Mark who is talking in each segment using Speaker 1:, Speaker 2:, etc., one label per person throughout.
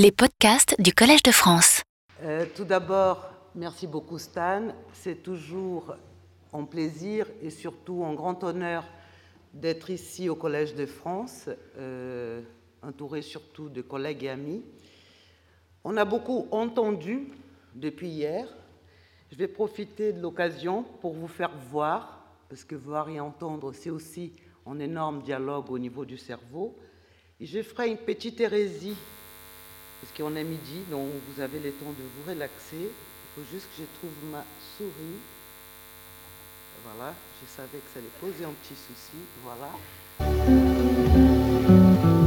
Speaker 1: les podcasts du Collège de France.
Speaker 2: Euh, tout d'abord, merci beaucoup Stan. C'est toujours un plaisir et surtout un grand honneur d'être ici au Collège de France, euh, entouré surtout de collègues et amis. On a beaucoup entendu depuis hier. Je vais profiter de l'occasion pour vous faire voir, parce que voir et entendre, c'est aussi un énorme dialogue au niveau du cerveau. Et je ferai une petite hérésie, parce qu'on est midi, donc vous avez le temps de vous relaxer. Il faut juste que je trouve ma souris. Voilà, je savais que ça allait poser un petit souci. Voilà.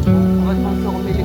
Speaker 2: On va transformer les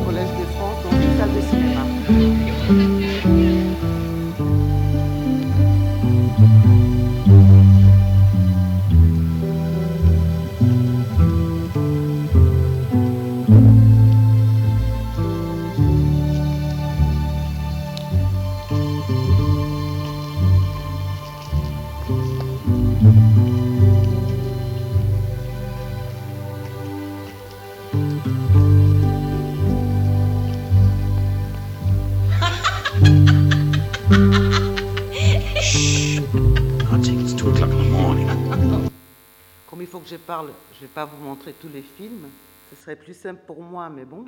Speaker 2: que je parle, je ne vais pas vous montrer tous les films. Ce serait plus simple pour moi, mais bon.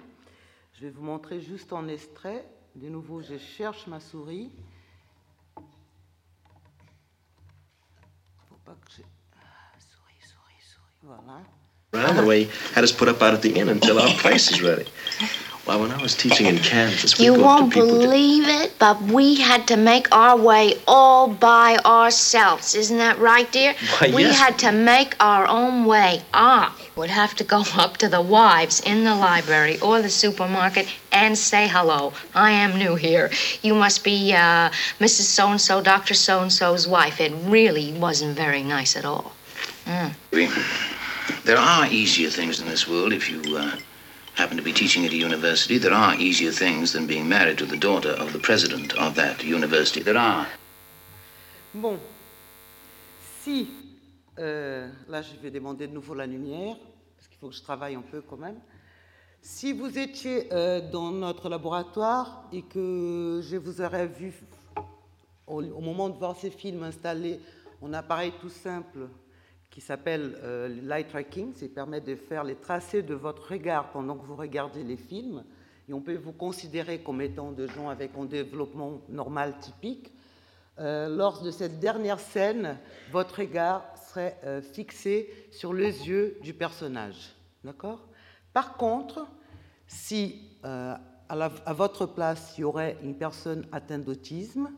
Speaker 2: Je vais vous montrer juste en extrait. De nouveau, je cherche ma souris. Faut pas que je... Souris, souris, souris. Voilà.
Speaker 3: Around the way, had us put up out at the inn until our place is ready. Why, when I was teaching in Kansas, we
Speaker 4: You
Speaker 3: go up to
Speaker 4: won't believe it, but we had to make our way all by ourselves. Isn't that right, dear?
Speaker 3: Why,
Speaker 4: we
Speaker 3: yes.
Speaker 4: had to make our own way. I would have to go up to the wives in the library or the supermarket and say hello. I am new here. You must be uh, Mrs. So and so, Dr. So and so's wife. It really wasn't very nice at all.
Speaker 5: There are easier things in this world if you uh, happen to be teaching at a university. There are easier things than being married to the daughter of the president of that university. There are.
Speaker 2: Bon. Si, euh, là je vais demander de nouveau la lumière, parce qu'il faut que je travaille un peu quand même. Si vous étiez euh, dans notre laboratoire et que je vous aurais vu au, au moment de voir ces films installer un appareil tout simple qui s'appelle euh, tracking, ça permet de faire les tracés de votre regard pendant que vous regardez les films. Et on peut vous considérer comme étant de gens avec un développement normal typique. Euh, lors de cette dernière scène, votre regard serait euh, fixé sur les yeux du personnage. D'accord? Par contre, si euh, à, à votre place, il y aurait une personne atteinte d'autisme,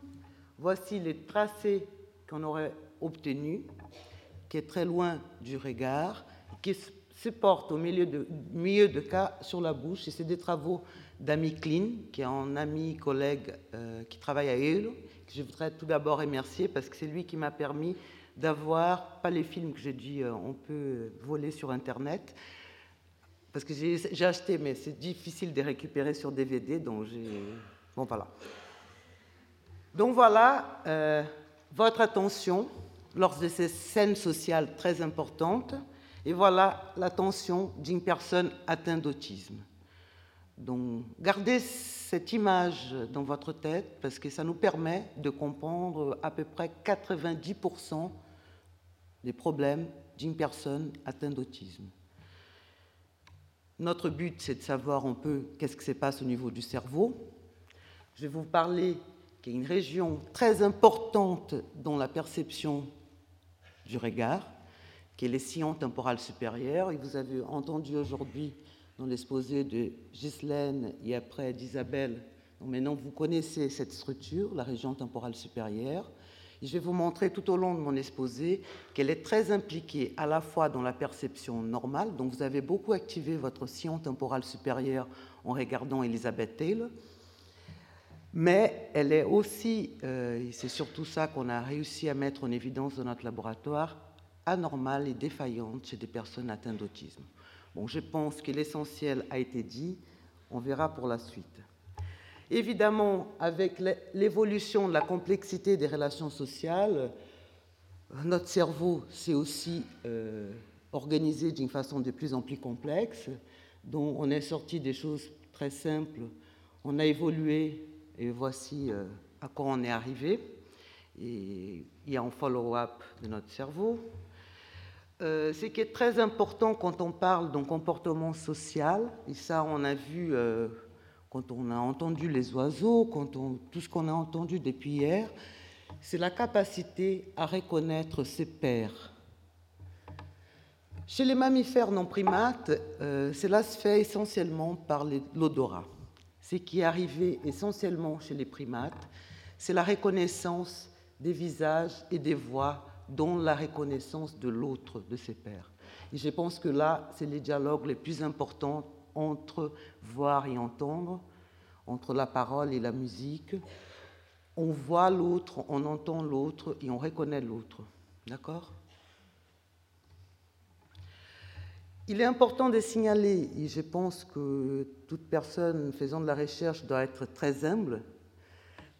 Speaker 2: voici les tracés qu'on aurait obtenus, qui est très loin du regard, qui se porte au milieu de, milieu de cas sur la bouche. Et c'est des travaux d'Ami Klein, qui est un ami collègue euh, qui travaille à Yale, que je voudrais tout d'abord remercier parce que c'est lui qui m'a permis d'avoir, pas les films que j'ai dit euh, on peut voler sur Internet, parce que j'ai acheté, mais c'est difficile de récupérer sur DVD, donc j'ai... Bon, voilà. Donc voilà, euh, votre attention lors de ces scènes sociales très importantes, et voilà l'attention d'une personne atteinte d'autisme. Donc gardez cette image dans votre tête parce que ça nous permet de comprendre à peu près 90% des problèmes d'une personne atteinte d'autisme. Notre but, c'est de savoir un peu qu'est-ce qui se passe au niveau du cerveau. Je vais vous parler qu'il y a une région très importante dans la perception du regard, qui est les sillons temporales supérieurs. Et vous avez entendu aujourd'hui dans l'exposé de Ghislaine et après d'Isabelle. Maintenant, vous connaissez cette structure, la région temporale supérieure. Et je vais vous montrer tout au long de mon exposé qu'elle est très impliquée à la fois dans la perception normale, donc vous avez beaucoup activé votre sillon temporal supérieur en regardant Elisabeth Taylor, mais elle est aussi, euh, et c'est surtout ça qu'on a réussi à mettre en évidence dans notre laboratoire, anormale et défaillante chez des personnes atteintes d'autisme. Bon, je pense que l'essentiel a été dit, on verra pour la suite. Évidemment, avec l'é- l'évolution de la complexité des relations sociales, notre cerveau s'est aussi euh, organisé d'une façon de plus en plus complexe, dont on est sorti des choses très simples On a évolué et voici euh, à quoi on est arrivé. Il y a un follow-up de notre cerveau. Euh, ce qui est très important quand on parle d'un comportement social, et ça on a vu euh, quand on a entendu les oiseaux, quand tout ce qu'on a entendu depuis hier, c'est la capacité à reconnaître ses pairs. Chez les mammifères non primates, cela se fait essentiellement par l'odorat. Ce qui arrivé essentiellement chez les primates, c'est la reconnaissance des visages et des voix dont la reconnaissance de l'autre, de ses pairs. Et je pense que là, c'est les dialogues les plus importants entre voir et entendre, entre la parole et la musique. On voit l'autre, on entend l'autre et on reconnaît l'autre. D'accord? Il est important de signaler, et je pense que toute personne faisant de la recherche doit être très humble,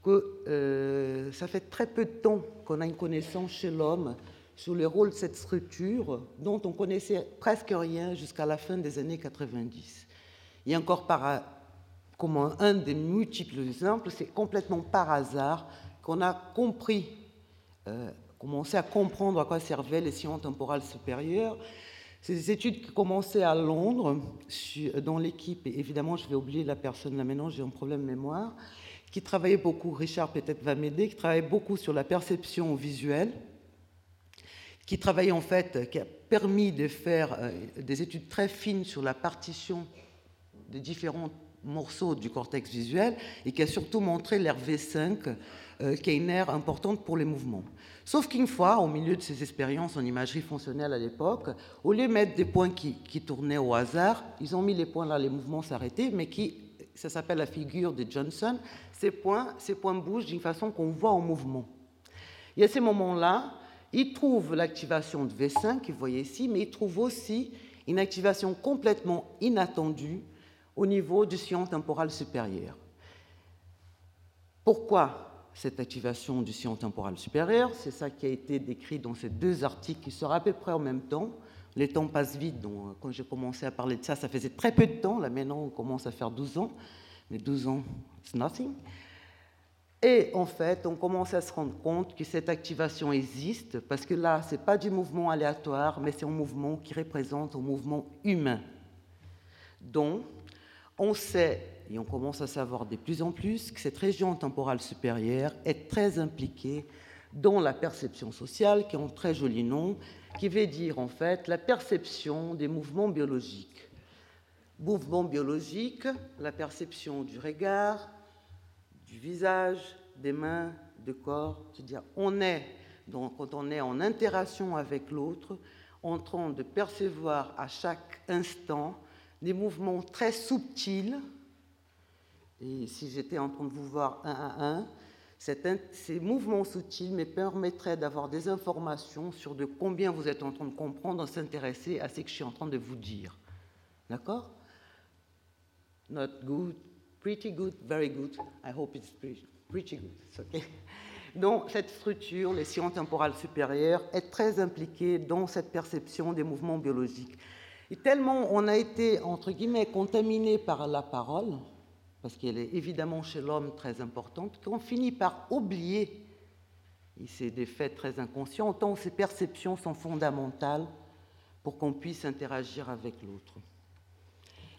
Speaker 2: que euh, ça fait très peu de temps qu'on a une connaissance chez l'homme sur le rôle de cette structure dont on connaissait presque rien jusqu'à la fin des années 90. Et encore par, comme un des multiples exemples, c'est complètement par hasard qu'on a compris, euh, commencé à comprendre à quoi servaient les sciences temporales supérieures. Ces études qui commençaient à Londres, dans l'équipe, et évidemment je vais oublier la personne là maintenant, j'ai un problème de mémoire, qui travaillait beaucoup, Richard peut-être va m'aider, qui travaillait beaucoup sur la perception visuelle, qui travaillait en fait, qui a permis de faire euh, des études très fines sur la partition des différents morceaux du cortex visuel et qui a surtout montré l'air V5, euh, qui est une aire importante pour les mouvements. Sauf qu'une fois, au milieu de ces expériences en imagerie fonctionnelle à l'époque, au lieu de mettre des points qui, qui tournaient au hasard, ils ont mis les points là, les mouvements s'arrêtaient, mais qui ça s'appelle la figure de Johnson, ces points, ces points bougent d'une façon qu'on voit en mouvement. Et à ces moments-là, il trouve l'activation de V5, que vous ici, mais il trouve aussi une activation complètement inattendue au niveau du sillon temporal supérieur. Pourquoi cette activation du sillon temporal supérieur? C'est ça qui a été décrit dans ces deux articles qui sortent à peu près en même temps. Les temps passent vite, donc euh, quand j'ai commencé à parler de ça, ça faisait très peu de temps. Là maintenant, on commence à faire 12 ans, mais 12 ans, c'est nothing. Et en fait, on commence à se rendre compte que cette activation existe, parce que là, ce n'est pas du mouvement aléatoire, mais c'est un mouvement qui représente un mouvement humain. Donc, on sait, et on commence à savoir de plus en plus, que cette région temporale supérieure est très impliquée dans la perception sociale, qui a un très joli nom, qui veut dire en fait la perception des mouvements biologiques. Mouvements biologiques, la perception du regard, du visage, des mains, du corps. C'est-à-dire, on est, donc, quand on est en interaction avec l'autre, en train de percevoir à chaque instant des mouvements très subtils. Et si j'étais en train de vous voir un à un, ces mouvements subtils me permettraient d'avoir des informations sur de combien vous êtes en train de comprendre, s'intéresser à ce que je suis en train de vous dire. D'accord? Not good, pretty good, very good. I hope it's pretty, good. Okay. Donc, cette structure, les sciences temporales supérieures, est très impliquée dans cette perception des mouvements biologiques. Et tellement on a été, entre guillemets, contaminé par la parole, parce qu'elle est évidemment chez l'homme très importante, qu'on finit par oublier, et c'est des faits très inconscients, autant ces perceptions sont fondamentales pour qu'on puisse interagir avec l'autre.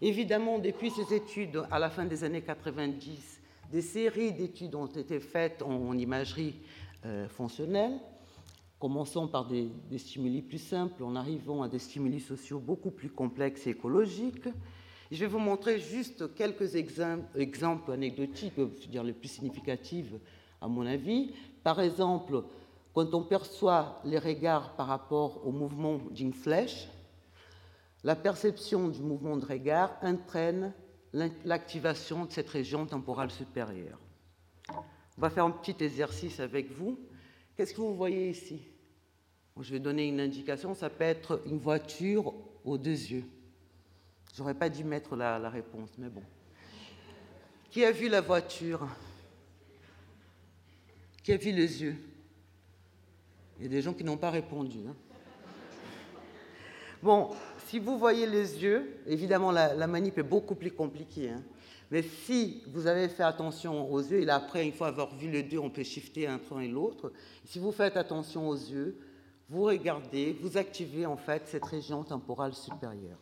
Speaker 2: Évidemment, depuis ces études, à la fin des années 90, des séries d'études ont été faites en, imagerie euh, fonctionnelle, commençant par des, des, stimuli plus simples, en arrivant à des stimuli sociaux beaucoup plus complexes et écologiques, je vais vous montrer juste quelques exemples anecdotiques, je dire les plus significatifs à mon avis. Par exemple, quand on perçoit les regards par rapport au mouvement d'une flèche, la perception du mouvement de regard entraîne l'activation de cette région temporale supérieure. On va faire un petit exercice avec vous. Qu'est-ce que vous voyez ici? Je vais donner une indication, ça peut être une voiture aux deux yeux. J'aurais pas dû mettre la, réponse, mais bon. Qui a vu la voiture? Qui a vu les yeux? Il y a des gens qui n'ont pas répondu. Hein. Bon, si vous voyez les yeux, évidemment la, manip est beaucoup plus compliquée. Hein. Mais si vous avez fait attention aux yeux, et là, après, une fois avoir vu les deux, on peut shifter un point et l'autre. Si vous faites attention aux yeux, vous regardez, vous activez en fait cette région temporale supérieure.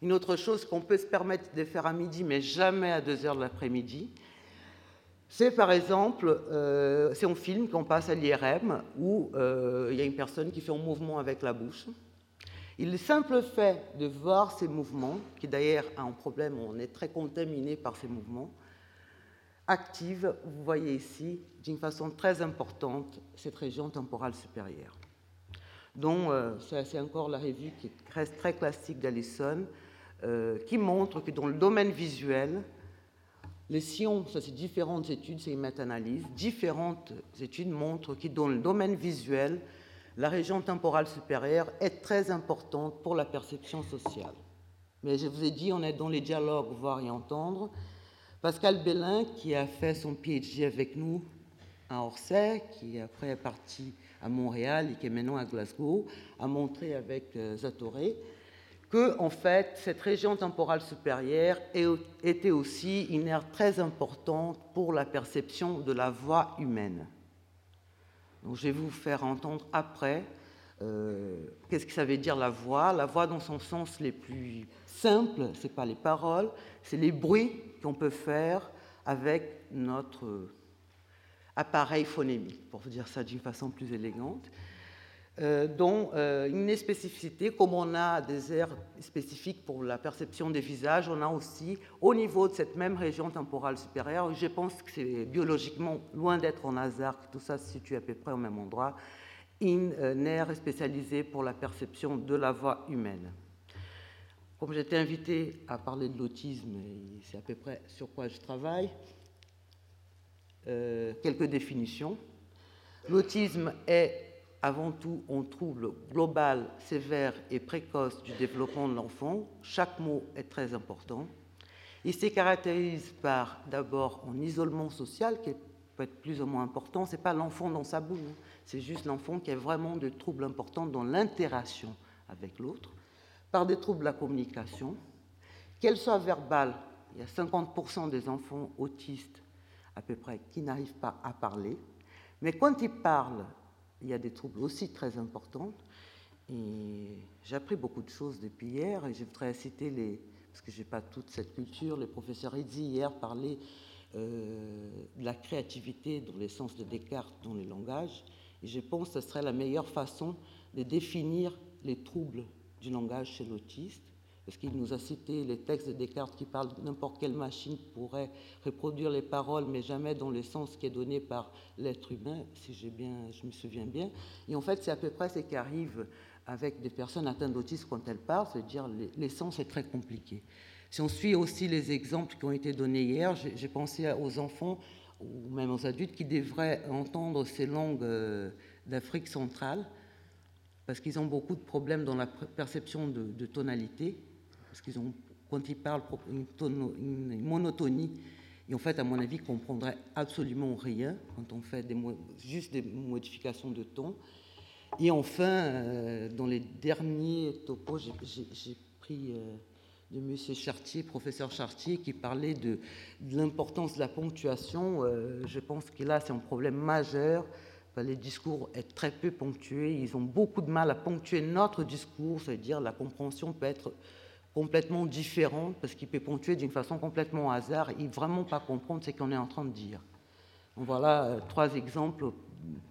Speaker 2: Une autre chose qu'on peut se permettre de faire à midi, mais jamais à 2 heures de l'après-midi, c'est par exemple, euh, c'est un film qu'on passe à l'IRM où euh, il y a une personne qui fait un mouvement avec la bouche. Il le simple fait de voir ces mouvements, qui d'ailleurs a un problème, on est très contaminé par ces mouvements, active, vous voyez ici, d'une façon très importante, cette région temporale supérieure. Donc, euh, c'est encore la revue qui reste très classique d'Allison, euh, qui montre que dans le domaine visuel, les sciences, ça c'est différentes études, c'est une méta-analyse, différentes études montrent que dans le domaine visuel, la région temporale supérieure est très importante pour la perception sociale. Mais je vous ai dit, on est dans les dialogues, voir et entendre. Pascal Bellin, qui a fait son PhD avec nous à Orsay, qui après est parti à Montréal et qui est maintenant à Glasgow, a montré avec euh, Zatoré que, en fait, cette région temporale supérieure était aussi une aire très importante pour la perception de la voix humaine. Donc, je vais vous faire entendre après euh, qu'est-ce que ça veut dire la voix. La voix, dans son sens les plus simple, ce n'est pas les paroles, c'est les bruits qu'on peut faire avec notre appareil phonémique, pour dire ça d'une façon plus élégante. Euh, dont euh, une spécificité, comme on a des aires spécifiques pour la perception des visages, on a aussi au niveau de cette même région temporale supérieure, je pense que c'est biologiquement loin d'être en hasard que tout ça se situe à peu près au même endroit, une euh, aire spécialisée pour la perception de la voix humaine. Comme j'étais invité à parler de l'autisme, c'est à peu près sur quoi je travaille, quelques définitions. L'autisme est avant tout un trouble global, sévère et précoce du développement de l'enfant. Chaque mot est très important. Il se caractérise par d'abord un isolement social qui peut être plus ou moins important. Ce n'est pas l'enfant dans sa boue, hein. c'est juste l'enfant qui a vraiment des troubles importants dans l'interaction avec l'autre, par des troubles de la communication, qu'elle soit verbale. Il y a 50% des enfants autistes à peu près qui n'arrivent pas à parler, mais quand ils parlent, il y a des troubles aussi très importants. Et j'ai appris beaucoup de choses depuis hier et je voudrais citer les, parce que je n'ai pas toute cette culture, les professeurs Edzi hier parlaient euh, de la créativité dans l'essence de Descartes dans les langages. Et je pense que ce serait la meilleure façon de définir les troubles du langage chez l'autiste parce qu'il nous a cité les textes de Descartes qui parlent de n'importe quelle machine pourrait reproduire les paroles, mais jamais dans le sens qui est donné par l'être humain, si j'ai bien, je me souviens bien. Et en fait, c'est à peu près ce qui arrive avec des personnes atteintes d'autisme quand elles parlent, c'est-à-dire l'essence est très compliquée. Si on suit aussi les exemples qui ont été donnés hier, j'ai pensé aux enfants ou même aux adultes qui devraient entendre ces langues euh, d'Afrique centrale, parce qu'ils ont beaucoup de problèmes dans la perception de tonalité parce qu'ils ont, quand ils parlent, une, une, monotonie. Et en fait, à mon avis, comprendraient absolument rien quand on fait juste des modifications de ton. Et enfin, euh, dans les derniers topos, j'ai pris euh, de M. Chartier, professeur Chartier, qui parlait de, l'importance de la ponctuation. Euh, je pense que là, c'est un problème majeur. Les discours sont très peu ponctués. Ils ont beaucoup de mal à ponctuer notre discours, c'est-à-dire la compréhension peut être complètement différent, parce qu'il peut ponctuer d'une façon complètement hasard et vraiment pas comprendre ce qu'on est en train de dire. voilà euh, trois exemples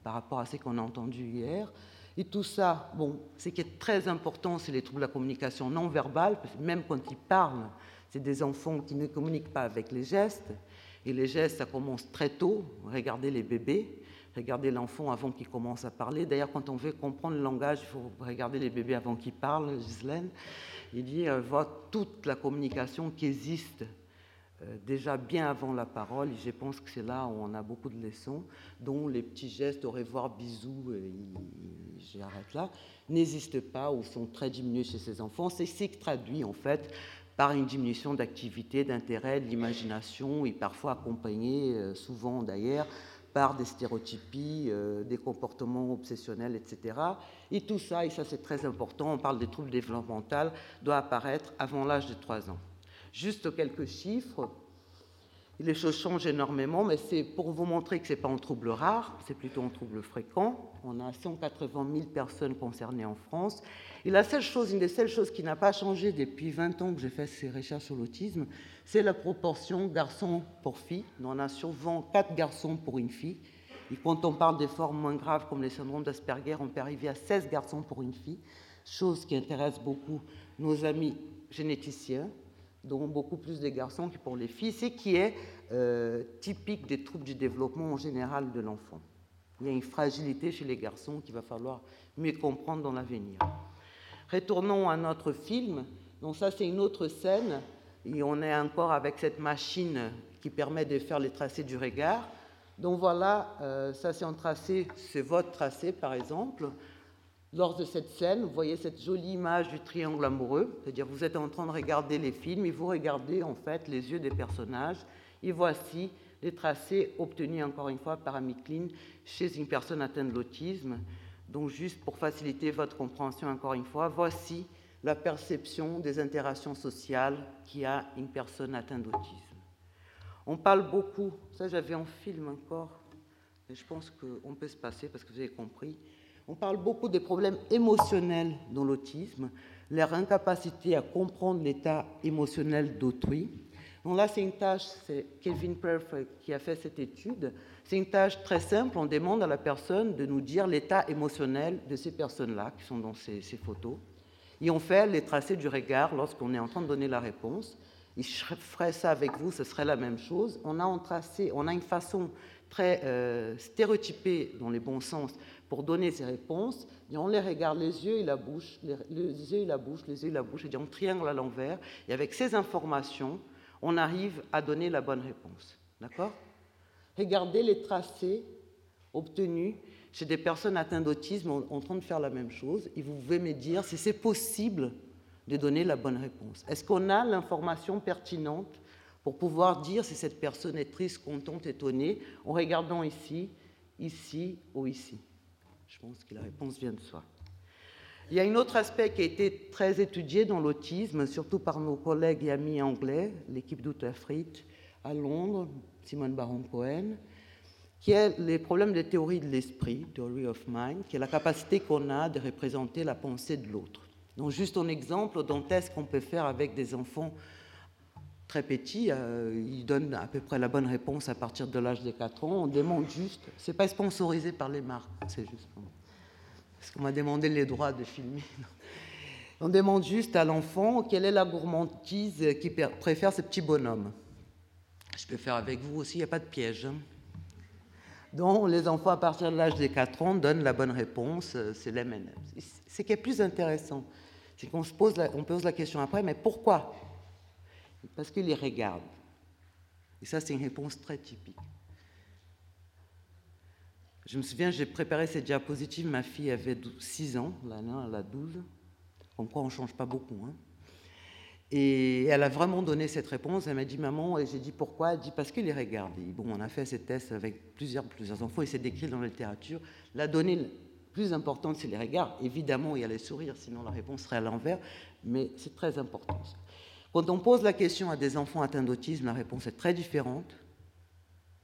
Speaker 2: par rapport à ce qu'on a entendu hier. Et tout ça, bon, ce qui est très important, c'est les troubles de la communication non verbale, parce que même quand ils parlent, c'est des enfants qui ne communiquent pas avec les gestes. Et les gestes, ça commence très tôt. Regardez les bébés, regardez l'enfant avant qu'il commence à parler. D'ailleurs, quand on veut comprendre le langage, il faut regarder les bébés avant qu'ils parlent, Gislaine. Il dit euh, voir toute la communication qui existe euh, déjà bien avant la parole. Je pense que c'est là où on a beaucoup de leçons, dont les petits gestes au revoir, bisous, j'arrête là, n'existent pas ou sont très diminués chez ces enfants. C'est ce qui traduit en fait par une diminution d'activité, d'intérêt, de l'imagination et parfois accompagné, euh, souvent d'ailleurs, par des stéréotypies, euh, des comportements obsessionnels, etc. Et tout ça, et ça c'est très important, on parle des troubles développementaux, doit apparaître avant l'âge de 3 ans. Juste quelques chiffres. Les choses changent énormément, mais c'est pour vous montrer que ce n'est pas un trouble rare, c'est plutôt un trouble fréquent. On a 180 000 personnes concernées en France. Et la seule chose, une des seules choses qui n'a pas changé depuis 20 ans que j'ai fait ces recherches sur l'autisme, c'est la proportion garçons pour filles. On a souvent 4 garçons pour une fille. Et quand on parle des formes moins graves comme les syndromes d'Asperger, on peut arriver à 16 garçons pour une fille, chose qui intéresse beaucoup nos amis généticiens dont beaucoup plus des garçons que pour les filles, ce qui est euh, typique des troubles du développement en général de l'enfant. Il y a une fragilité chez les garçons qu'il va falloir mieux comprendre dans l'avenir. Retournons à notre film. Donc ça, c'est une autre scène. Et on est encore avec cette machine qui permet de faire les tracés du regard. Donc voilà, euh, ça c'est un tracé, c'est votre tracé par exemple. Lors de cette scène, vous voyez cette jolie image du triangle amoureux, c'est-à-dire vous êtes en train de regarder les films et vous regardez en fait les yeux des personnages. Et voici les tracés obtenus encore une fois par Amicline chez une personne atteinte de l'autisme. Donc juste pour faciliter votre compréhension encore une fois, voici la perception des interactions sociales qui a une personne atteinte d'autisme. On parle beaucoup, ça j'avais en film encore, mais je pense qu'on peut se passer parce que vous avez compris, on parle beaucoup des problèmes émotionnels dans l'autisme, leur incapacité à comprendre l'état émotionnel d'autrui. Donc là, c'est une tâche, c'est Kevin Perf qui a fait cette étude. C'est une tâche très simple. On demande à la personne de nous dire l'état émotionnel de ces personnes-là qui sont dans ces, photos. Et on fait les tracés du regard lorsqu'on est en train de donner la réponse. Et je ça avec vous, ce serait la même chose. On a, un tracé, on a une façon très euh, stéréotypée, dans les bons sens, pour donner ces réponses, on les regarde les yeux et la bouche, les, yeux et la bouche, les yeux et la bouche, et on triangle à l'envers, et avec ces informations, on arrive à donner la bonne réponse. D'accord? Regardez les tracés obtenus chez des personnes atteintes d'autisme en train de faire la même chose, et vous pouvez me dire si c'est possible de donner la bonne réponse. Est-ce qu'on a l'information pertinente pour pouvoir dire si cette personne est triste, contente, étonnée, en regardant ici, ici ou ici? Je pense que la réponse vient de soi. Il y a un autre aspect qui a été très étudié dans l'autisme, surtout par nos collègues et amis anglais, l'équipe d'Utafrit à Londres, Simone Baron-Cohen, qui est les problèmes de théorie de l'esprit, Theory of Mind, qui est la capacité qu'on a de représenter la pensée de l'autre. Donc juste un exemple ce qu'on peut faire avec des enfants très petit, euh, il donne à peu près la bonne réponse à partir de l'âge de 4 ans. On demande juste, c'est pas sponsorisé par les marques, c'est juste parce qu'on m'a demandé les droits de filmer. On demande juste à l'enfant quelle est la gourmandise qui préfère ce petits bonhommes. Je peux faire avec vous aussi, il n'y a pas de piège. Hein. Donc les enfants à partir de l'âge de 4 ans donnent la bonne réponse, euh, c'est l'M&M. Ce qui est plus intéressant, c'est qu'on se pose on pose la question après, mais pourquoi parce qu'il les regarde. Et ça, c'est une réponse très typique. Je me souviens, j'ai préparé cette diapositive, ma fille avait 6 ans, là, elle a 12, comme quoi on ne change pas beaucoup. Hein. Et elle a vraiment donné cette réponse. Elle m'a dit maman, et j'ai dit pourquoi? Elle dit parce qu'il les regarde. bon, on a fait ces tests avec plusieurs, plusieurs enfants et c'est décrit dans la littérature. La donnée plus importante, c'est les regards. Évidemment, il y a les sourires, sinon la réponse serait à l'envers, mais c'est très important. Quand on pose la question à des enfants atteints d'autisme, la réponse est très différente.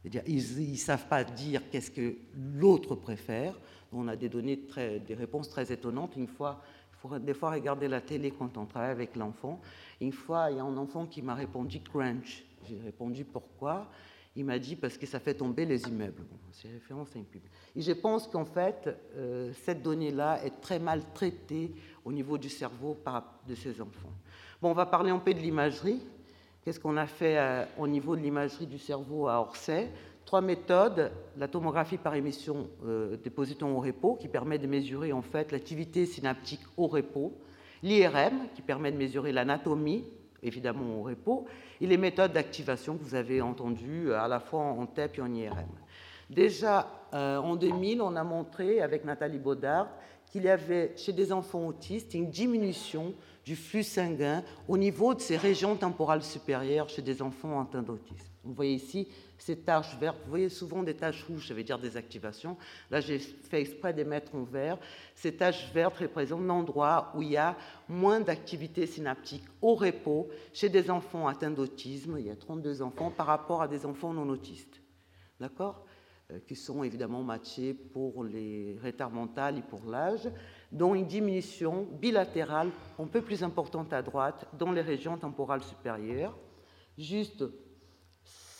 Speaker 2: Ils ne savent pas dire qu'est-ce que l'autre préfère. On a des données, des réponses très étonnantes. Une fois, il faut des fois regarder la télé quand on travaille avec l'enfant. Une fois, il y a un enfant qui m'a répondu crunch. J'ai répondu pourquoi? Il m'a dit parce que ça fait tomber les immeubles. c'est référence à une pub. Et je pense qu'en fait, euh, cette donnée-là est très mal traitée au niveau du cerveau de ces enfants. Bon, on va parler un peu de l'imagerie. Qu'est-ce qu'on a fait euh, au niveau de l'imagerie du cerveau à Orsay? Trois méthodes la tomographie par émission euh, des positons au repos, qui permet de mesurer en fait l'activité synaptique au repos, l'IRM, qui permet de mesurer l'anatomie, évidemment au repos, et les méthodes d'activation que vous avez entendues euh, à la fois en TEP et en IRM. Déjà en 2000, on a montré avec Nathalie Baudard qu'il y avait chez des enfants autistes une diminution du flux sanguin au niveau de ces régions temporales supérieures chez des enfants atteints d'autisme. Vous voyez ici ces taches vertes. Vous voyez souvent des taches rouges, ça veut dire des activations. Là, j'ai fait exprès de mettre en vert. Ces taches vertes représentent l'endroit où il y a moins d'activité synaptique au repos chez des enfants atteints d'autisme. Il y a 32 enfants par rapport à des enfants non autistes. D'accord? Euh, Qui sont évidemment matchés pour les retards mentaux et pour l'âge, dont une diminution bilatérale un peu plus importante à droite dans les régions temporales supérieures. Juste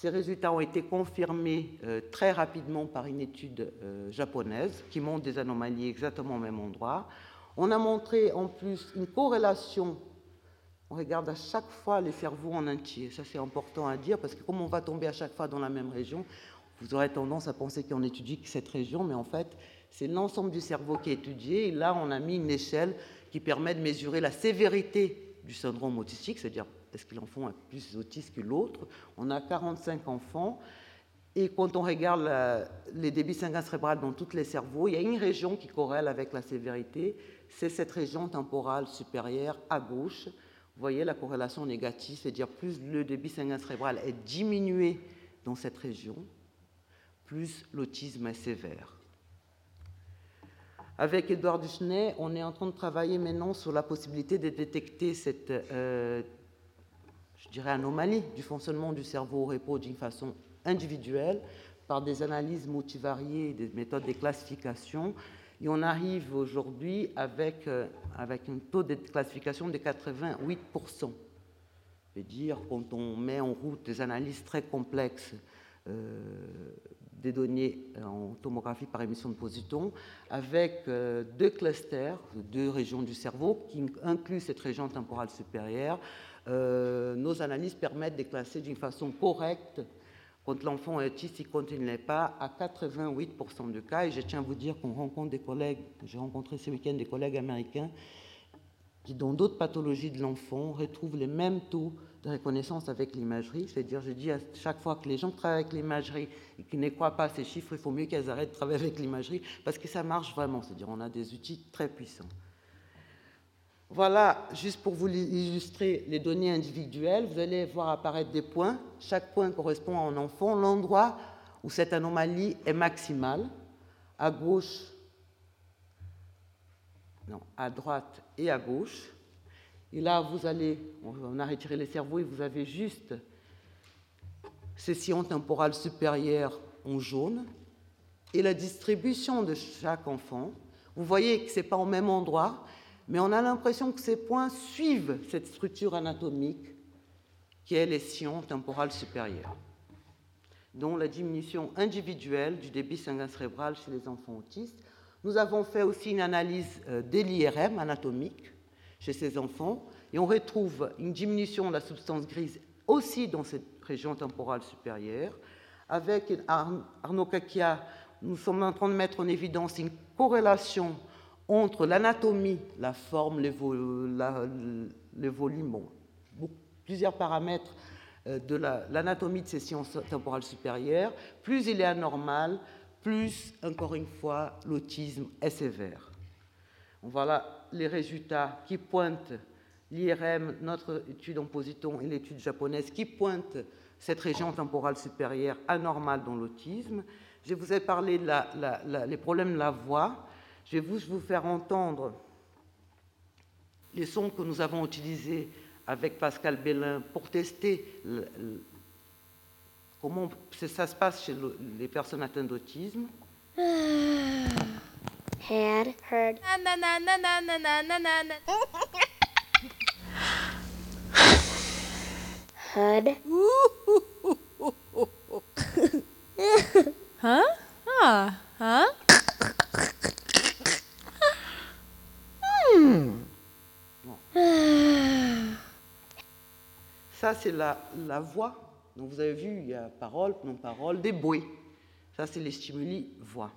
Speaker 2: ces résultats ont été confirmés euh, très rapidement par une étude euh, japonaise qui montre des anomalies exactement au même endroit. On a montré en plus une corrélation. On regarde à chaque fois les cerveaux en entier. Ça, c'est important à dire parce que comme on va tomber à chaque fois dans la même région, vous aurez tendance à penser qu'on étudie cette région, mais en fait, c'est l'ensemble du cerveau qui est étudié. Là, on a mis une échelle qui permet de mesurer la sévérité du syndrome autistique, c'est-à-dire est-ce que l'enfant est plus autiste que l'autre On a 45 enfants. Et quand on regarde les débits sanguins cérébrales dans tous les cerveaux, il y a une région qui corrèle avec la sévérité, c'est cette région temporale supérieure à gauche. Vous voyez la corrélation négative, c'est-à-dire plus le débit sanguin cérébral est diminué dans cette région, plus l'autisme est sévère. Avec Edouard Duchenet, on est en train de travailler maintenant sur la possibilité de détecter cette euh, je dirais, anomalie du fonctionnement du cerveau au repos d'une façon individuelle par des analyses multivariées, des méthodes de classification. Et on arrive aujourd'hui avec, euh, avec un taux de classification de 88%. C'est-à-dire, quand on met en route des analyses très complexes euh, des données en tomographie par émission de positons, avec euh, deux clusters, deux régions du cerveau, qui incluent cette région temporale supérieure, euh, nos analyses permettent de classer d'une façon correcte quand l'enfant est autiste il l'est pas, à 88% de cas. Et je tiens à vous dire qu'on rencontre des collègues, j'ai rencontré ce week-end des collègues américains qui, dans d'autres pathologies de l'enfant, retrouvent les mêmes taux reconnaissance avec l'imagerie. C'est-à-dire, je dis à chaque fois que les gens travaillent avec l'imagerie et qui ne croient pas à ces chiffres, il faut mieux qu'elles arrêtent de travailler avec l'imagerie parce que ça marche vraiment. C'est-à-dire, on a des outils très puissants. Voilà, juste pour vous illustrer les données individuelles, vous allez voir apparaître des points. Chaque point correspond à un enfant, l'endroit où cette anomalie est maximale, à gauche, non, à droite et à gauche. Et là, vous allez, on a retiré les cerveaux et vous avez juste ces sillons temporales supérieurs en jaune et la distribution de chaque enfant. Vous voyez que ce n'est pas au même endroit, mais on a l'impression que ces points suivent cette structure anatomique qui est les sillons temporales supérieurs, dont la diminution individuelle du débit sanguin cérébral chez les enfants autistes. Nous avons fait aussi une analyse euh, de l'IRM anatomique chez ces enfants et on retrouve une diminution de la substance grise aussi dans cette région temporale supérieure. Avec Arnaud Kakia, nous sommes en train de mettre en évidence une corrélation entre l'anatomie, la forme, le volume, plusieurs paramètres euh, de l'anatomie de ces sciences temporales supérieures, plus il est anormal, plus, encore une fois, l'autisme est sévère. Voilà les résultats qui pointent l'IRM, notre étude en positons et l'étude japonaise qui pointent cette région temporale supérieure anormale dans l'autisme. Je vous ai parlé des problèmes de la voix. Je vais vous faire entendre les sons que nous avons utilisés avec Pascal Bellin pour tester comment ça se passe chez les personnes atteintes d'autisme.
Speaker 6: Had, heard. Hud.
Speaker 7: huh? Ah, huh?
Speaker 2: Ça, c'est la, la, voix. Donc, vous avez vu, il y a parole, non-parole, des bruits. Ça, c'est les stimuli voix.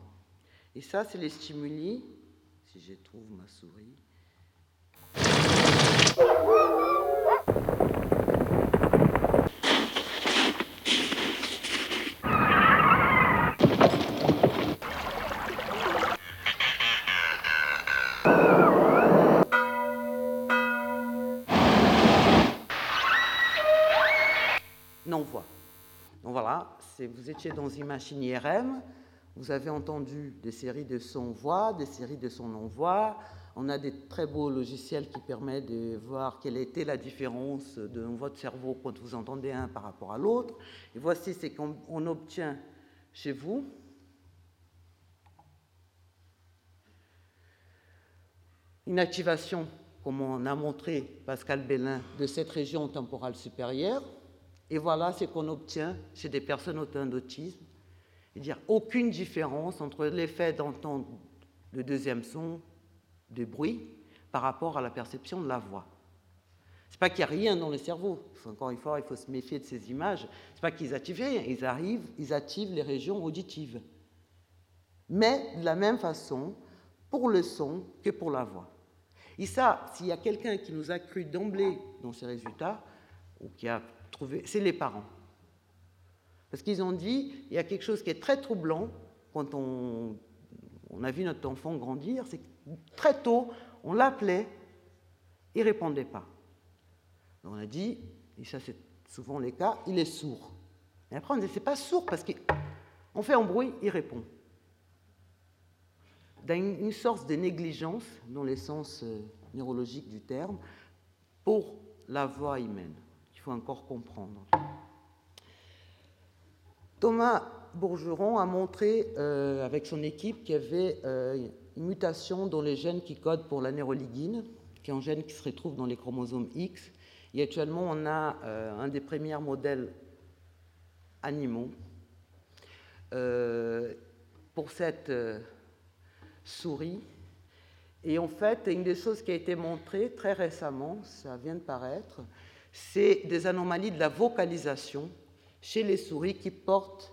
Speaker 2: Et ça, c'est les stimuli. Si je trouve ma souris. Non voilà. Donc voilà, vous étiez dans une machine IRM, vous avez entendu des séries de sons-voix, des séries de sons non-voix. On a des très beaux logiciels qui permettent de voir quelle était la différence de votre cerveau quand vous entendez un par rapport à l'autre. Et voici ce qu'on obtient chez vous. Une activation, comme on a montré Pascal Bellin, de cette région temporale supérieure. Et voilà ce qu'on obtient chez des personnes atteintes d'autisme. C'est-à-dire aucune différence entre l'effet d'entendre le deuxième son de bruit par rapport à la perception de la voix. C'est pas qu'il n'y a rien dans le cerveau. Encore une fois, il faut se méfier de ces images. C'est pas qu'ils activent rien. Ils arrivent, ils activent les régions auditives. Mais de la même façon pour le son que pour la voix. Et ça, s'il y a quelqu'un qui nous a cru d'emblée dans ces résultats, ou qui a trouvé, c'est les parents. Parce qu'ils ont dit, il y a quelque chose qui est très troublant quand on, a vu notre enfant grandir, c'est que très tôt, on l'appelait, il ne répondait pas. On a dit, et ça c'est souvent le cas, il est sourd. Et après on dit, c'est pas sourd parce qu'on fait un bruit, il répond. Dans une sorte de négligence, dans le sens euh, neurologique du terme, pour la voix humaine, qu'il faut encore comprendre. Thomas Bourgeron a montré euh, avec son équipe qu'il y avait euh, une mutation dans les gènes qui codent pour la néroligine, qui est un gène qui se retrouve dans les chromosomes X. Et actuellement, on a euh, un des premiers modèles animaux pour cette souris. Et en fait, une des choses qui a été montrée très récemment, ça vient de paraître, c'est des anomalies de la vocalisation chez les souris qui portent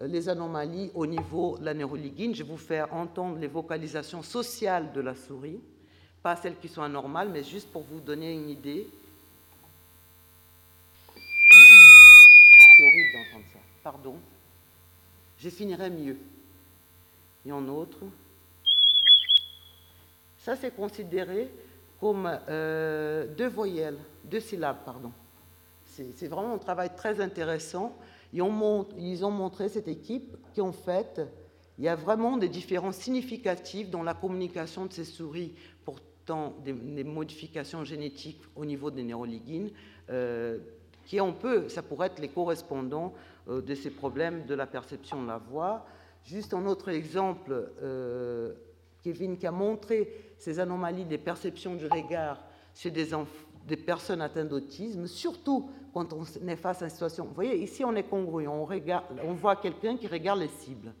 Speaker 2: euh, les anomalies au niveau de la neuroligine. Je vais vous faire entendre les vocalisations sociales de la souris, pas celles qui sont anormales, mais juste pour vous donner une idée. C'est horrible d'entendre ça. Pardon. Je finirai mieux. Et en autre. Ça, c'est considéré comme euh, deux voyelles, deux syllabes, pardon. C'est vraiment un travail très intéressant. Ils ont, montré, cette équipe, qu'en fait, il y a vraiment des différences significatives dans la communication de ces souris, pourtant des, modifications génétiques au niveau des neuroligines, euh, qui on peut, ça pourrait être les correspondants euh, de ces problèmes de la perception de la voix. Juste un autre exemple, euh, Kevin, qui a montré ces anomalies des perceptions du regard chez des des personnes atteintes d'autisme, surtout quand on est face à une situation. Vous voyez, ici on est congruent, on, regarde, on voit quelqu'un qui regarde les cibles.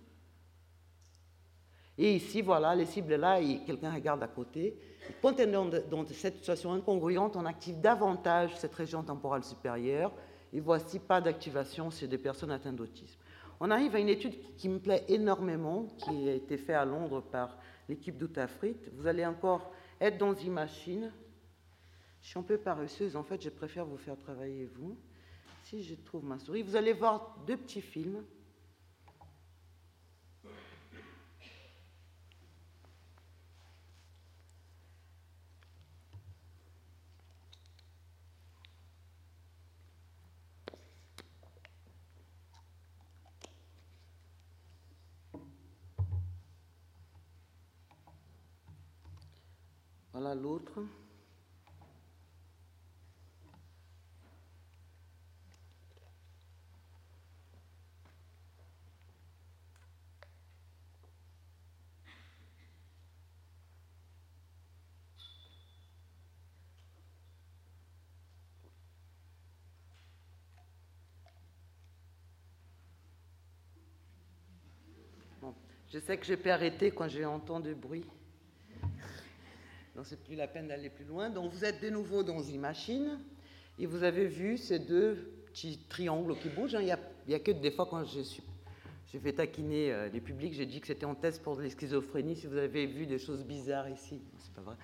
Speaker 2: Et ici, voilà, les cibles là, quelqu'un regarde à côté. Quand on est dans, dans, cette situation incongruente, on active davantage cette région temporale supérieure. Et voici pas d'activation chez des personnes atteintes d'autisme. On arrive à une étude qui me plaît énormément, qui a été faite à Londres par l'équipe d'Outafrit. Vous allez encore être dans une machine je suis un peu paresseuse, en fait, je préfère vous faire travailler vous. Si je trouve ma souris, vous allez voir deux petits films. Voilà l'autre. Je sais que j'ai pu arrêter quand j'ai entendu bruit. Donc, c'est plus la peine d'aller plus loin. Donc, vous êtes de nouveau dans une machine et vous avez vu ces deux petits triangles qui bougent. Il n'y a, que des fois quand je suis. J'ai fait taquiner euh, les publics, j'ai dit que c'était en test pour les schizophrénies. Si vous avez vu des choses bizarres ici, c'est pas vrai.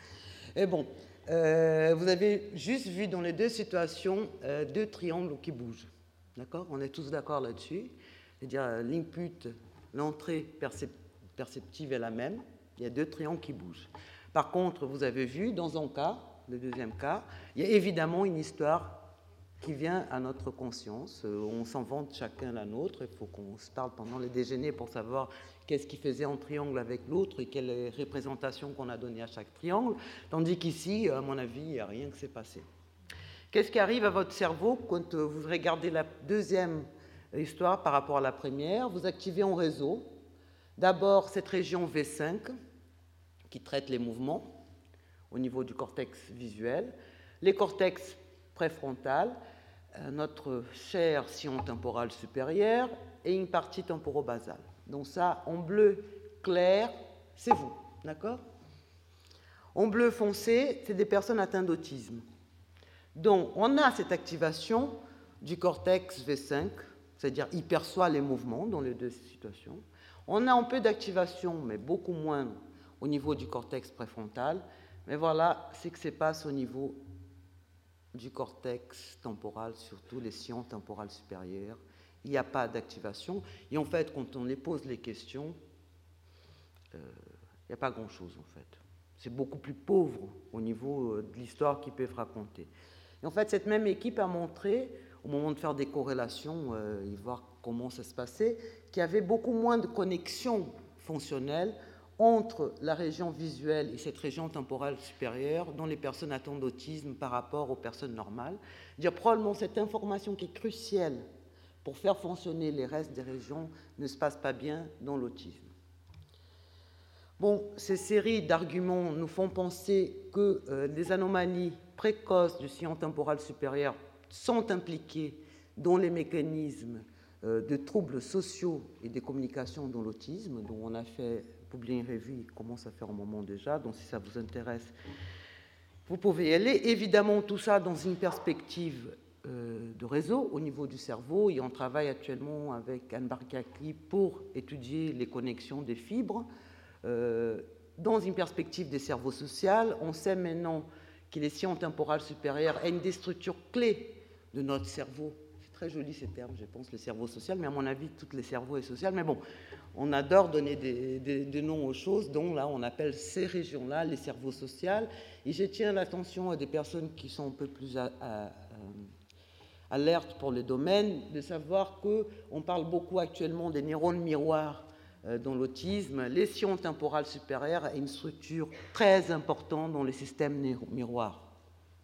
Speaker 2: Et bon, euh, vous avez juste vu dans les deux situations euh, deux triangles qui bougent. D'accord? On est tous d'accord là-dessus. C'est-à-dire l'input, l'entrée perceptive perceptive est la même. Il y a deux triangles qui bougent. Par contre, vous avez vu, dans un cas, le deuxième cas, il y a évidemment une histoire qui vient à notre conscience. Euh, on s'en vante chacun la nôtre. Il faut qu'on se parle pendant les déjeuners pour savoir qu'est-ce qui faisait en triangle avec l'autre et quelle représentation qu'on a donnée à chaque triangle. Tandis qu'ici, à mon avis, il n'y a rien qui s'est passé. Qu'est-ce qui arrive à votre cerveau quand euh, vous regardez la deuxième histoire par rapport à la première? Vous activez en réseau d'abord cette région V5 qui traite les mouvements au niveau du cortex visuel, les cortex préfrontal, euh, notre chair sillon temporale supérieure et une partie temporobasale. Donc ça, en bleu clair, c'est vous, d'accord? En bleu foncé, c'est des personnes atteintes d'autisme. Donc on a cette activation du cortex V5, c'est-à-dire il perçoit les mouvements dans les deux situations. On a un peu d'activation, mais beaucoup moins au niveau du cortex préfrontal. Mais voilà ce qui se passe au niveau du cortex temporal, surtout les sillons temporales supérieurs. Il n'y a pas d'activation. Et en fait, quand on les pose les questions, euh, il n'y a pas grand-chose en fait. C'est beaucoup plus pauvre au niveau euh, de l'histoire qu'ils peuvent raconter. Et en fait, cette même équipe a montré, au moment de faire des corrélations euh, et voir comment ça se passait, qu'il y avait beaucoup moins de connexions fonctionnelles entre la région visuelle et cette région temporale supérieure dans les personnes atteintes d'autisme par rapport aux personnes normales. Dire probablement cette information qui est cruciale pour faire fonctionner les restes des régions ne se passe pas bien dans l'autisme. Bon, ces séries d'arguments nous font penser que euh, les anomalies précoces du sillon temporal supérieur sont impliquées dans les mécanismes de troubles sociaux et des communications dans l'autisme, dont on a fait publier une revue, il commence à faire un moment déjà, donc si ça vous intéresse, vous pouvez y aller. Évidemment, tout ça dans une perspective euh, de réseau au niveau du cerveau, et on travaille actuellement avec Anne Barkakli pour étudier les connexions des fibres. Euh, dans une perspective des cerveaux sociaux, on sait maintenant que les sciences temporales supérieures est une des structures clés de notre cerveau très joli ces termes, je pense, le cerveau social, mais à mon avis, tous les cerveaux est social. Mais bon, on adore donner des, noms aux choses, dont là, on appelle ces régions-là les cerveaux sociaux. Et je tiens l'attention à des personnes qui sont un peu plus alertes pour le domaine, de savoir qu'on parle beaucoup actuellement des neurones miroirs euh, dans l'autisme. Les sciences temporales supérieures a une structure très importante dans les systèmes miroirs,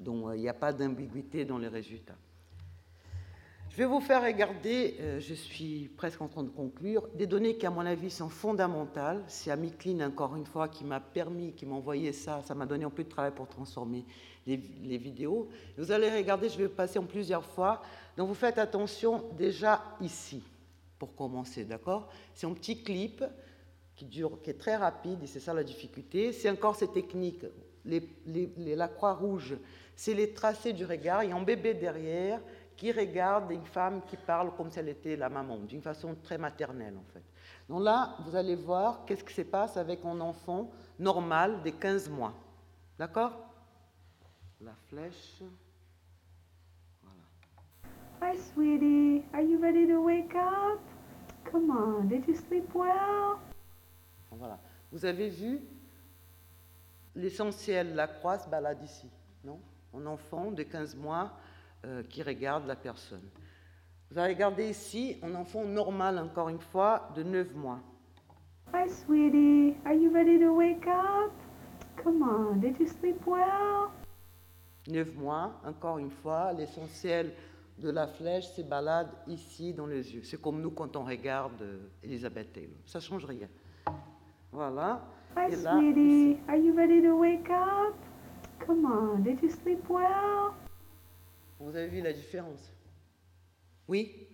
Speaker 2: dont euh, il n'y a pas d'ambiguïté dans les résultats. Je vais vous faire regarder, euh, je suis presque en train de conclure, des données qui, à mon avis, sont fondamentales. C'est Amiklin, encore une fois, qui m'a permis, qui m'a envoyé ça. Ça m'a donné un peu de travail pour transformer les, vidéos. Vous allez regarder, je vais passer en plusieurs fois. Donc, vous faites attention déjà ici, pour commencer, d'accord? C'est un petit clip qui, dure, qui est très rapide, et c'est ça la difficulté. C'est encore ces techniques. la croix rouge, c'est les tracés du regard. Il y a un bébé derrière qui regarde une femme qui parle comme si elle était la maman, d'une façon très maternelle en fait. Donc là, vous allez voir qu'est-ce qui se passe avec un enfant normal de 15 mois. D'accord? La flèche.
Speaker 8: Voilà. Hi sweetie, are you ready to wake up? Come on, did you sleep well?
Speaker 2: Voilà. Vous avez vu l'essentiel, la croix se balade ici, non? Un enfant de 15 mois euh, qui regarde la personne. Vous allez regarder ici un enfant normal, encore une fois, de 9 mois.
Speaker 8: Hi, sweetie. Are you ready to wake up? Come on, did you sleep well?
Speaker 2: 9 mois, encore une fois, l'essentiel de la flèche se balade ici dans les yeux. C'est comme nous quand on regarde euh, Elisabeth Taylor. Ça change rien. Voilà.
Speaker 8: Hi, sweetie. Are you ready to wake up? Come on, did you sleep well?
Speaker 2: Vous avez vu la différence? Oui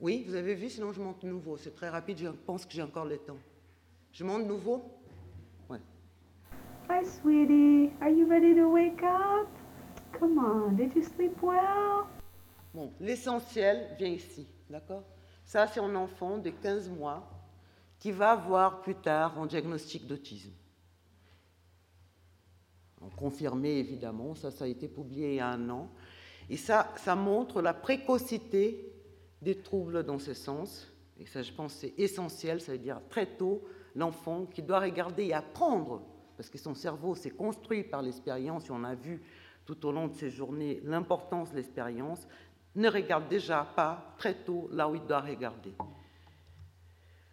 Speaker 2: Oui, vous avez vu, sinon je monte nouveau. C'est très rapide, je pense que j'ai encore le temps. Je monte nouveau? Ouais.
Speaker 8: Hi, sweetie. Are you ready to wake up? Come on, did you sleep well?
Speaker 2: Bon, l'essentiel vient ici, d'accord? Ça, c'est un enfant de 15 mois qui va avoir plus tard un diagnostic d'autisme confirmé évidemment, ça, ça a été publié il y a un an. Et ça, ça montre la précocité des troubles dans ce sens. Et ça, je pense, c'est essentiel, ça veut dire très tôt, l'enfant qui doit regarder et apprendre, parce que son cerveau s'est construit par l'expérience, et on a vu tout au long de ses journées l'importance de l'expérience, ne regarde déjà pas très tôt là où il doit regarder.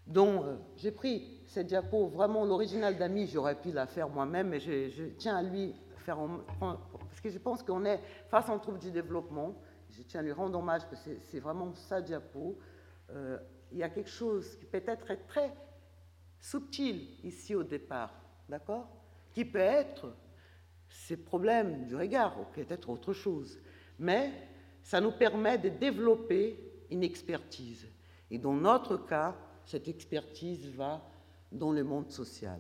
Speaker 2: Donc, euh, j'ai pris cette diapo, vraiment l'original d'Ami, j'aurais pu la faire moi-même, mais je, tiens à lui faire. Parce que je pense qu'on est face un trouble du développement. Je tiens à lui rendre hommage parce que c'est vraiment sa diapo. Euh, il y a quelque chose qui peut-être très subtil ici au départ, d'accord? Qui peut être ces problèmes du regard, ou peut-être autre chose. Mais ça nous permet de développer une expertise. Et dans notre cas, cette expertise va dans le monde social.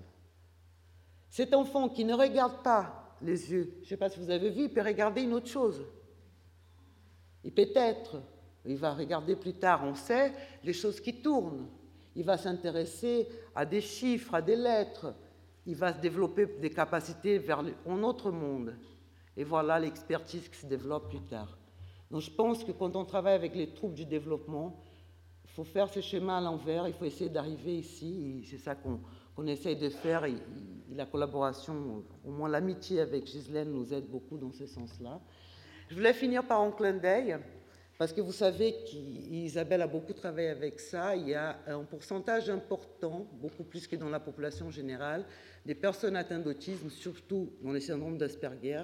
Speaker 2: Cet enfant qui ne regarde pas les yeux, je ne sais pas si vous avez vu, il peut regarder une autre chose. Et peut-être, il va regarder plus tard, on sait, les choses qui tournent. Il va s'intéresser à des chiffres, à des lettres. Il va se développer des capacités vers un autre monde. Et voilà l'expertise qui se développe plus tard. Donc je pense que quand on travaille avec les troubles du développement, il faut faire ce schéma à l'envers, il faut essayer d'arriver ici, c'est ça qu'on essaye de faire, la collaboration, au moins l'amitié avec Gisèle nous aide beaucoup dans ce sens-là. Je voulais finir par un clin d'œil, parce que vous savez qu'Isabelle a beaucoup travaillé avec ça, il y a un pourcentage important, beaucoup plus que dans la population générale, des personnes atteintes d'autisme, surtout dans les syndromes d'Asperger,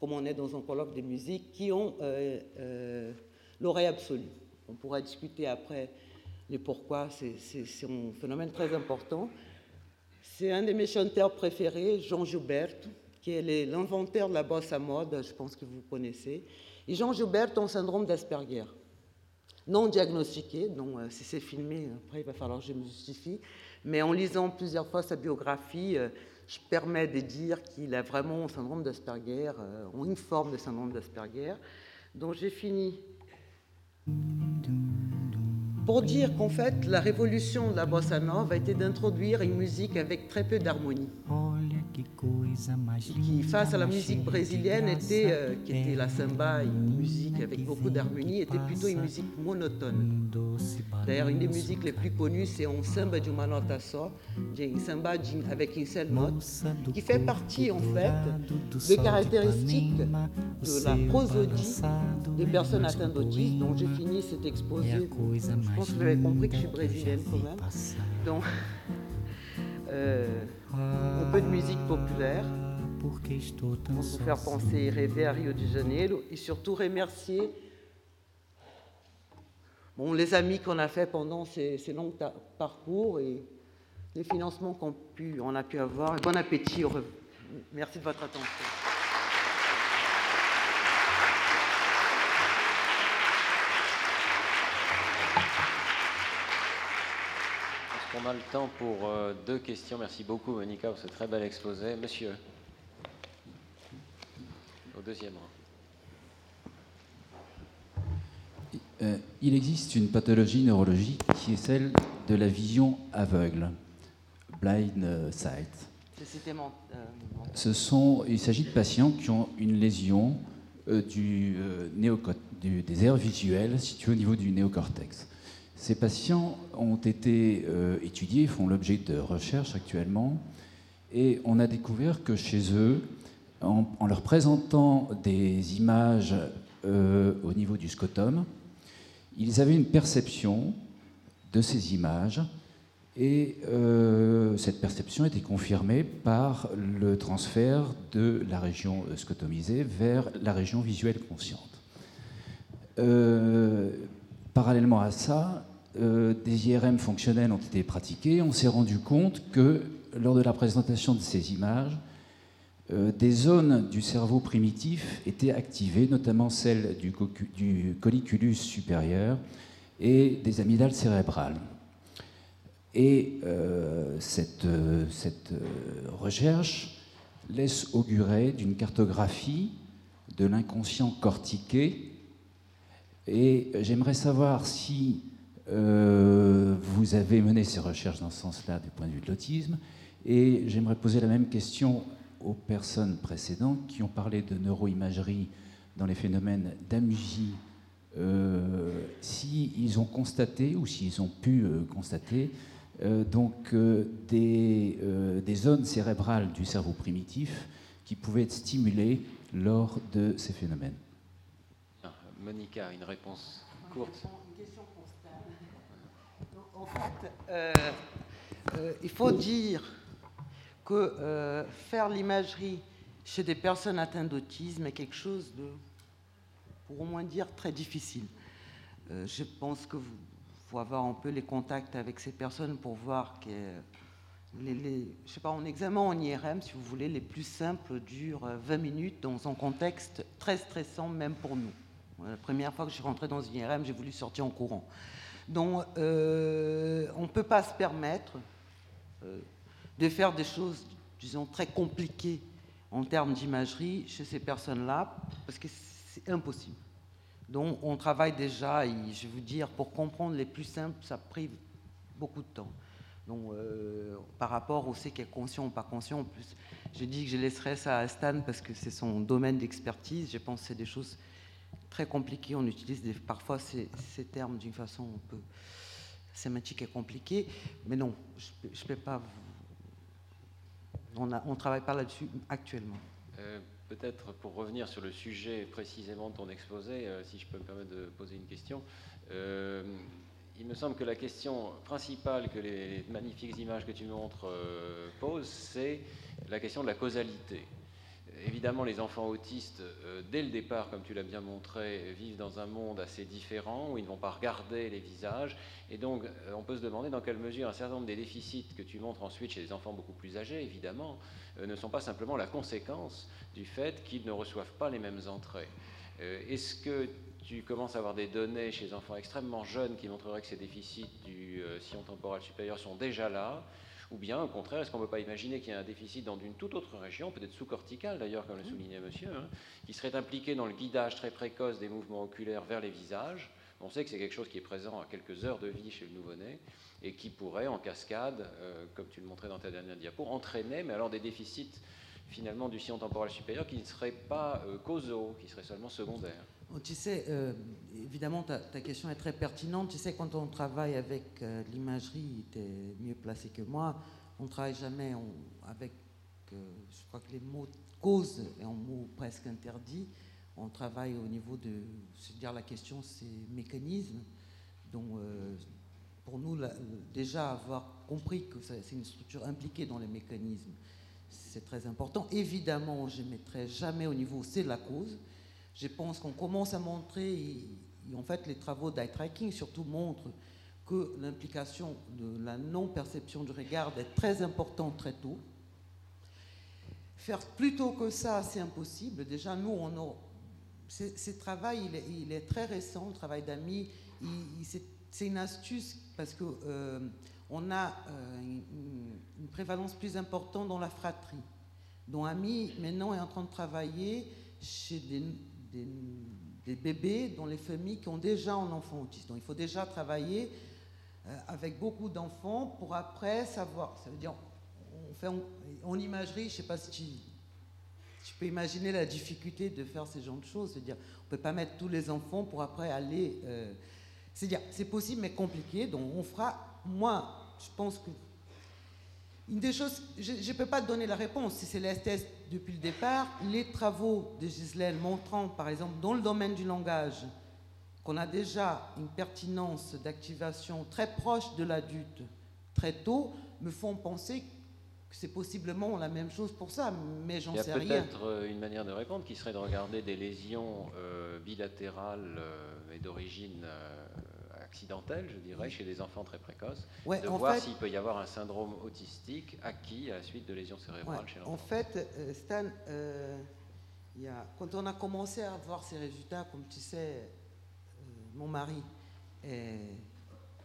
Speaker 2: comme on est dans un colloque de musique, qui ont euh, euh, l'oreille absolue. On pourra discuter après les pourquoi, c'est un phénomène très important. C'est un de mes chanteurs préférés, Jean Joubert, qui est l'inventeur de la bossa mode, je pense que vous connaissez. Et Jean Joubert a un syndrome d'Asperger, non diagnostiqué, donc euh, si c'est filmé, après il va falloir que je me justifie, mais en lisant plusieurs fois sa biographie, je permets de dire qu'il a vraiment un syndrome d'Asperger, euh, une forme de syndrome d'Asperger. Donc j'ai fini pour dire qu'en fait, la révolution de la bossa nova été d'introduire une musique avec très peu d'harmonie qui, face à la musique brésilienne, était, euh, qui était la samba, une musique avec beaucoup d'harmonie, était plutôt une musique monotone. D'ailleurs, une des musiques les plus connues, c'est un samba de uma nota un samba avec une seule note, qui fait partie, en fait, des caractéristiques de la prosodie des personnes atteintes d'autisme. Donc, j'ai fini cet exposé. Je pense que vous avez compris que je suis brésilienne quand même. Donc, euh, un peu de musique populaire pour vous faire penser et rêver à Rio de Janeiro et surtout remercier bon, les amis qu'on a fait pendant ces, longs parcours et les financements qu'on on a pu avoir. bon appétit. Merci de votre attention.
Speaker 9: On a le temps pour euh, deux questions. Merci beaucoup, Monica, pour ce très bel exposé. Monsieur, au deuxième rang.
Speaker 10: Euh, il existe une pathologie neurologique qui est celle de la vision aveugle, blind sight. Ce sont, il s'agit de patients qui ont une lésion euh, du, du, des aires visuelles situées au niveau du néocortex. Ces patients ont été euh, étudiés, font l'objet de recherches actuellement, et on a découvert que chez eux, en, leur présentant des images euh, au niveau du scotum, ils avaient une perception de ces images, et euh, cette perception était confirmée par le transfert de la région scotomisée vers la région visuelle consciente. Parallèlement à ça, euh, des IRM fonctionnels ont été pratiqués. On s'est rendu compte que lors de la présentation de ces images, euh, des zones du cerveau primitif étaient activées, notamment celles du, colliculus supérieur et des amygdales cérébrales. Et euh, cette, cette recherche laisse augurer d'une cartographie de l'inconscient cortiqué et j'aimerais savoir si euh, vous avez mené ces recherches dans ce sens-là du point de vue de l'autisme. Et j'aimerais poser la même question aux personnes précédentes qui ont parlé de neuroimagerie dans les phénomènes d'amusie. Euh, s'ils ont constaté ou s'ils ont pu euh, constater donc des, zones cérébrales du cerveau primitif qui pouvaient être stimulées lors de ces phénomènes.
Speaker 9: Monica, une réponse courte.
Speaker 2: En fait, euh, euh, il faut dire que euh, faire l'imagerie chez des personnes atteintes d'autisme est quelque chose de, pour au moins dire, très difficile. Je pense que faut avoir un peu les contacts avec ces personnes pour voir que les, sais pas, en examen en IRM, si vous voulez, les plus simples durent euh, 20 minutes dans un contexte très stressant, même pour nous. La première fois que je suis rentrée dans une IRM, j'ai voulu sortir en courant. Donc, euh, on ne peut pas se permettre euh, de faire des choses, disons, très compliquées en termes d'imagerie chez ces personnes-là, parce que c'est impossible. Donc, on travaille déjà, et je vais vous dire, pour comprendre les plus simples, ça prive beaucoup de temps. Donc, euh, par rapport au c'est qui est conscient ou pas conscient, en plus, j'ai dit que je laisserais ça à Stan parce que c'est son domaine d'expertise. Je pense que c'est des choses très compliquées. On utilise parfois ces, termes d'une façon un peu sémantique et compliquée. Mais non, je ne peux pas. On ne travaille pas là-dessus actuellement.
Speaker 9: Euh, Peut-être pour revenir sur le sujet précisément de ton exposé, euh, si je peux me permettre de poser une question. Euh, il me semble que la question principale que les magnifiques images que tu montres posent, c'est la question de la causalité. Évidemment, les enfants autistes, euh, dès le départ, comme tu l'as bien montré, vivent dans un monde assez différent où ils ne vont pas regarder les visages. Et donc, euh, on peut se demander dans quelle mesure un certain nombre des déficits que tu montres ensuite chez les enfants beaucoup plus âgés, évidemment, euh, ne sont pas simplement la conséquence du fait qu'ils ne reçoivent pas les mêmes entrées. Est-ce que tu commences à avoir des données chez les enfants extrêmement jeunes qui montreraient que ces déficits du sillon temporal supérieur sont déjà là ou bien, au contraire, est-ce qu'on ne peut pas imaginer qu'il y a un déficit dans une toute autre région, peut-être sous-corticale d'ailleurs, comme le soulignait monsieur, hein, qui serait impliqué dans le guidage très précoce des mouvements oculaires vers les visages? On sait que c'est quelque chose qui est présent à quelques heures de vie chez le nouveau-né et qui pourrait, en cascade, euh, comme tu le montrais dans ta dernière diapo, entraîner, mais alors des déficits finalement du sillon temporal supérieur qui ne seraient pas euh, causaux, qui seraient seulement secondaires.
Speaker 2: Tu sais, euh, évidemment, ta, question est très pertinente. Tu sais, quand on travaille avec euh, l'imagerie, tu es mieux placé que moi. On ne travaille jamais avec, euh, je crois que les mots cause est un mot presque interdit. On travaille au niveau de, veux dire, la question, c'est mécanisme. Donc, pour nous, déjà avoir compris que c'est une structure impliquée dans les mécanismes, c'est très important. Évidemment, je ne mettrai jamais au niveau c'est la cause. Je pense qu'on commence à montrer, et, en fait les travaux d'eye tracking surtout montrent que l'implication de la non-perception du regard est très importante très tôt. Faire plus tôt que ça, c'est impossible. Déjà, nous, on a, ce, travail, il est, très récent, le travail d'amis. C'est une astuce parce que euh, on a euh, une, une prévalence plus importante dans la fratrie. dont Ami maintenant est en train de travailler chez des, des- bébés dans les familles qui ont déjà un enfant autiste. Donc il faut déjà travailler euh, avec beaucoup d'enfants pour après savoir. Ça veut dire, on fait en, imagerie, je ne sais pas si tu, peux imaginer la difficulté de faire ce genre de choses. C'est-à-dire, on ne peut pas mettre tous les enfants pour après aller. euh, c'est-à-dire, c'est possible mais compliqué. Donc on fera. Moi, je pense que une des choses, je ne peux pas te donner la réponse, si c'est l'STS depuis le départ, les travaux de Gisèle montrant, par exemple, dans le domaine du langage, qu'on a déjà une pertinence d'activation très proche de l'adulte très tôt, me font penser que c'est possiblement la même chose pour ça, mais j'en
Speaker 9: Il y a
Speaker 2: sais rien.
Speaker 9: peut-être euh, une manière de répondre qui serait de regarder des lésions euh, bilatérales euh, et d'origine euh, accidentelle, je dirais, chez des enfants très précoces,
Speaker 2: Ouais,
Speaker 9: de
Speaker 2: en
Speaker 9: voir s'il peut y avoir un syndrome autistique acquis à la suite de lésions cérébrales
Speaker 2: Ouais,
Speaker 9: chez
Speaker 2: en
Speaker 9: l'enfant.
Speaker 2: fait, euh, Stan, euh, il y a- quand on a commencé à voir ces résultats, comme tu sais, euh, mon mari est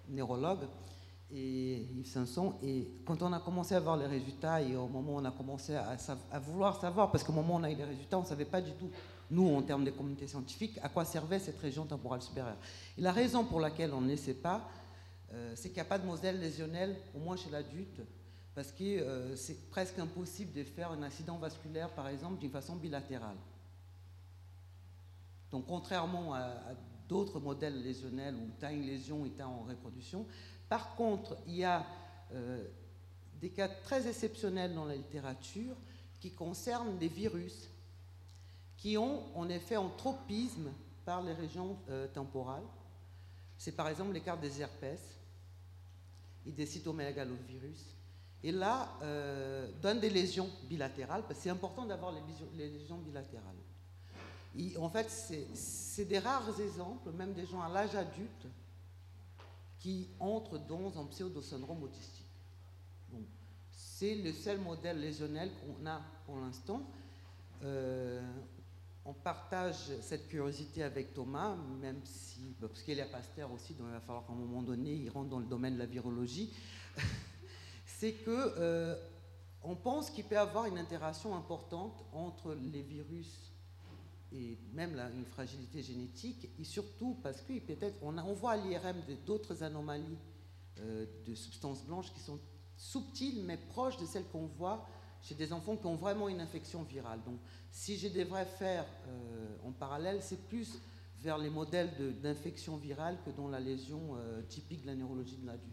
Speaker 2: neurologue et Yves Sanson, et quand on a commencé à voir les résultats et au moment où on a commencé à, à vouloir savoir, parce qu'au moment où on a eu les résultats, on ne savait pas du tout, nous, en termes de communauté scientifique, à quoi servait cette région temporale supérieure. Et la raison pour laquelle on ne sait pas, euh, c'est qu'il n'y a pas de modèle lésionnel, au moins chez l'adulte, parce que euh, c'est presque impossible de faire un accident vasculaire, par exemple, d'une façon bilatérale. Donc, contrairement à, d'autres modèles lésionnels où tu as une lésion et tu en reproduction, par contre, il y a euh, des cas très exceptionnels dans la littérature qui concernent des virus qui ont en effet un tropisme par les régions euh, temporales. C'est par exemple les cartes des herpès et des cytomégalovirus. Et là, euh, donne des lésions bilatérales, parce que c'est important d'avoir les, lésions bilatérales. En fait, c'est des rares exemples, même des gens à l'âge adulte, qui entrent dans un pseudo-syndrome autistique. C'est le seul modèle lésionnel qu'on a pour l'instant. Euh, on partage cette curiosité avec Thomas, même si, bah, parce qu'il est Pasteur aussi, donc il va falloir qu'à un moment donné, il rentre dans le domaine de la virologie. c'est que euh, on pense qu'il peut y avoir une interaction importante entre les virus et même une fragilité génétique, et surtout parce que peut-être on, voit à l'IRM d'autres anomalies euh, de substances blanches qui sont subtiles mais proches de celles qu'on voit chez des enfants qui ont vraiment une infection virale. Donc, si je devrais faire euh, en parallèle, c'est plus vers les modèles d'infection virale que dans la lésion euh, typique de la neurologie de l'adulte.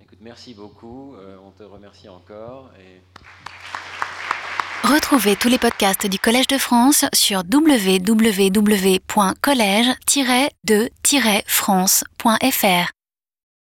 Speaker 9: Écoute, merci beaucoup. Euh, on te remercie encore. Et...
Speaker 1: Retrouvez tous les podcasts du Collège de France sur www.collège-de-france.fr.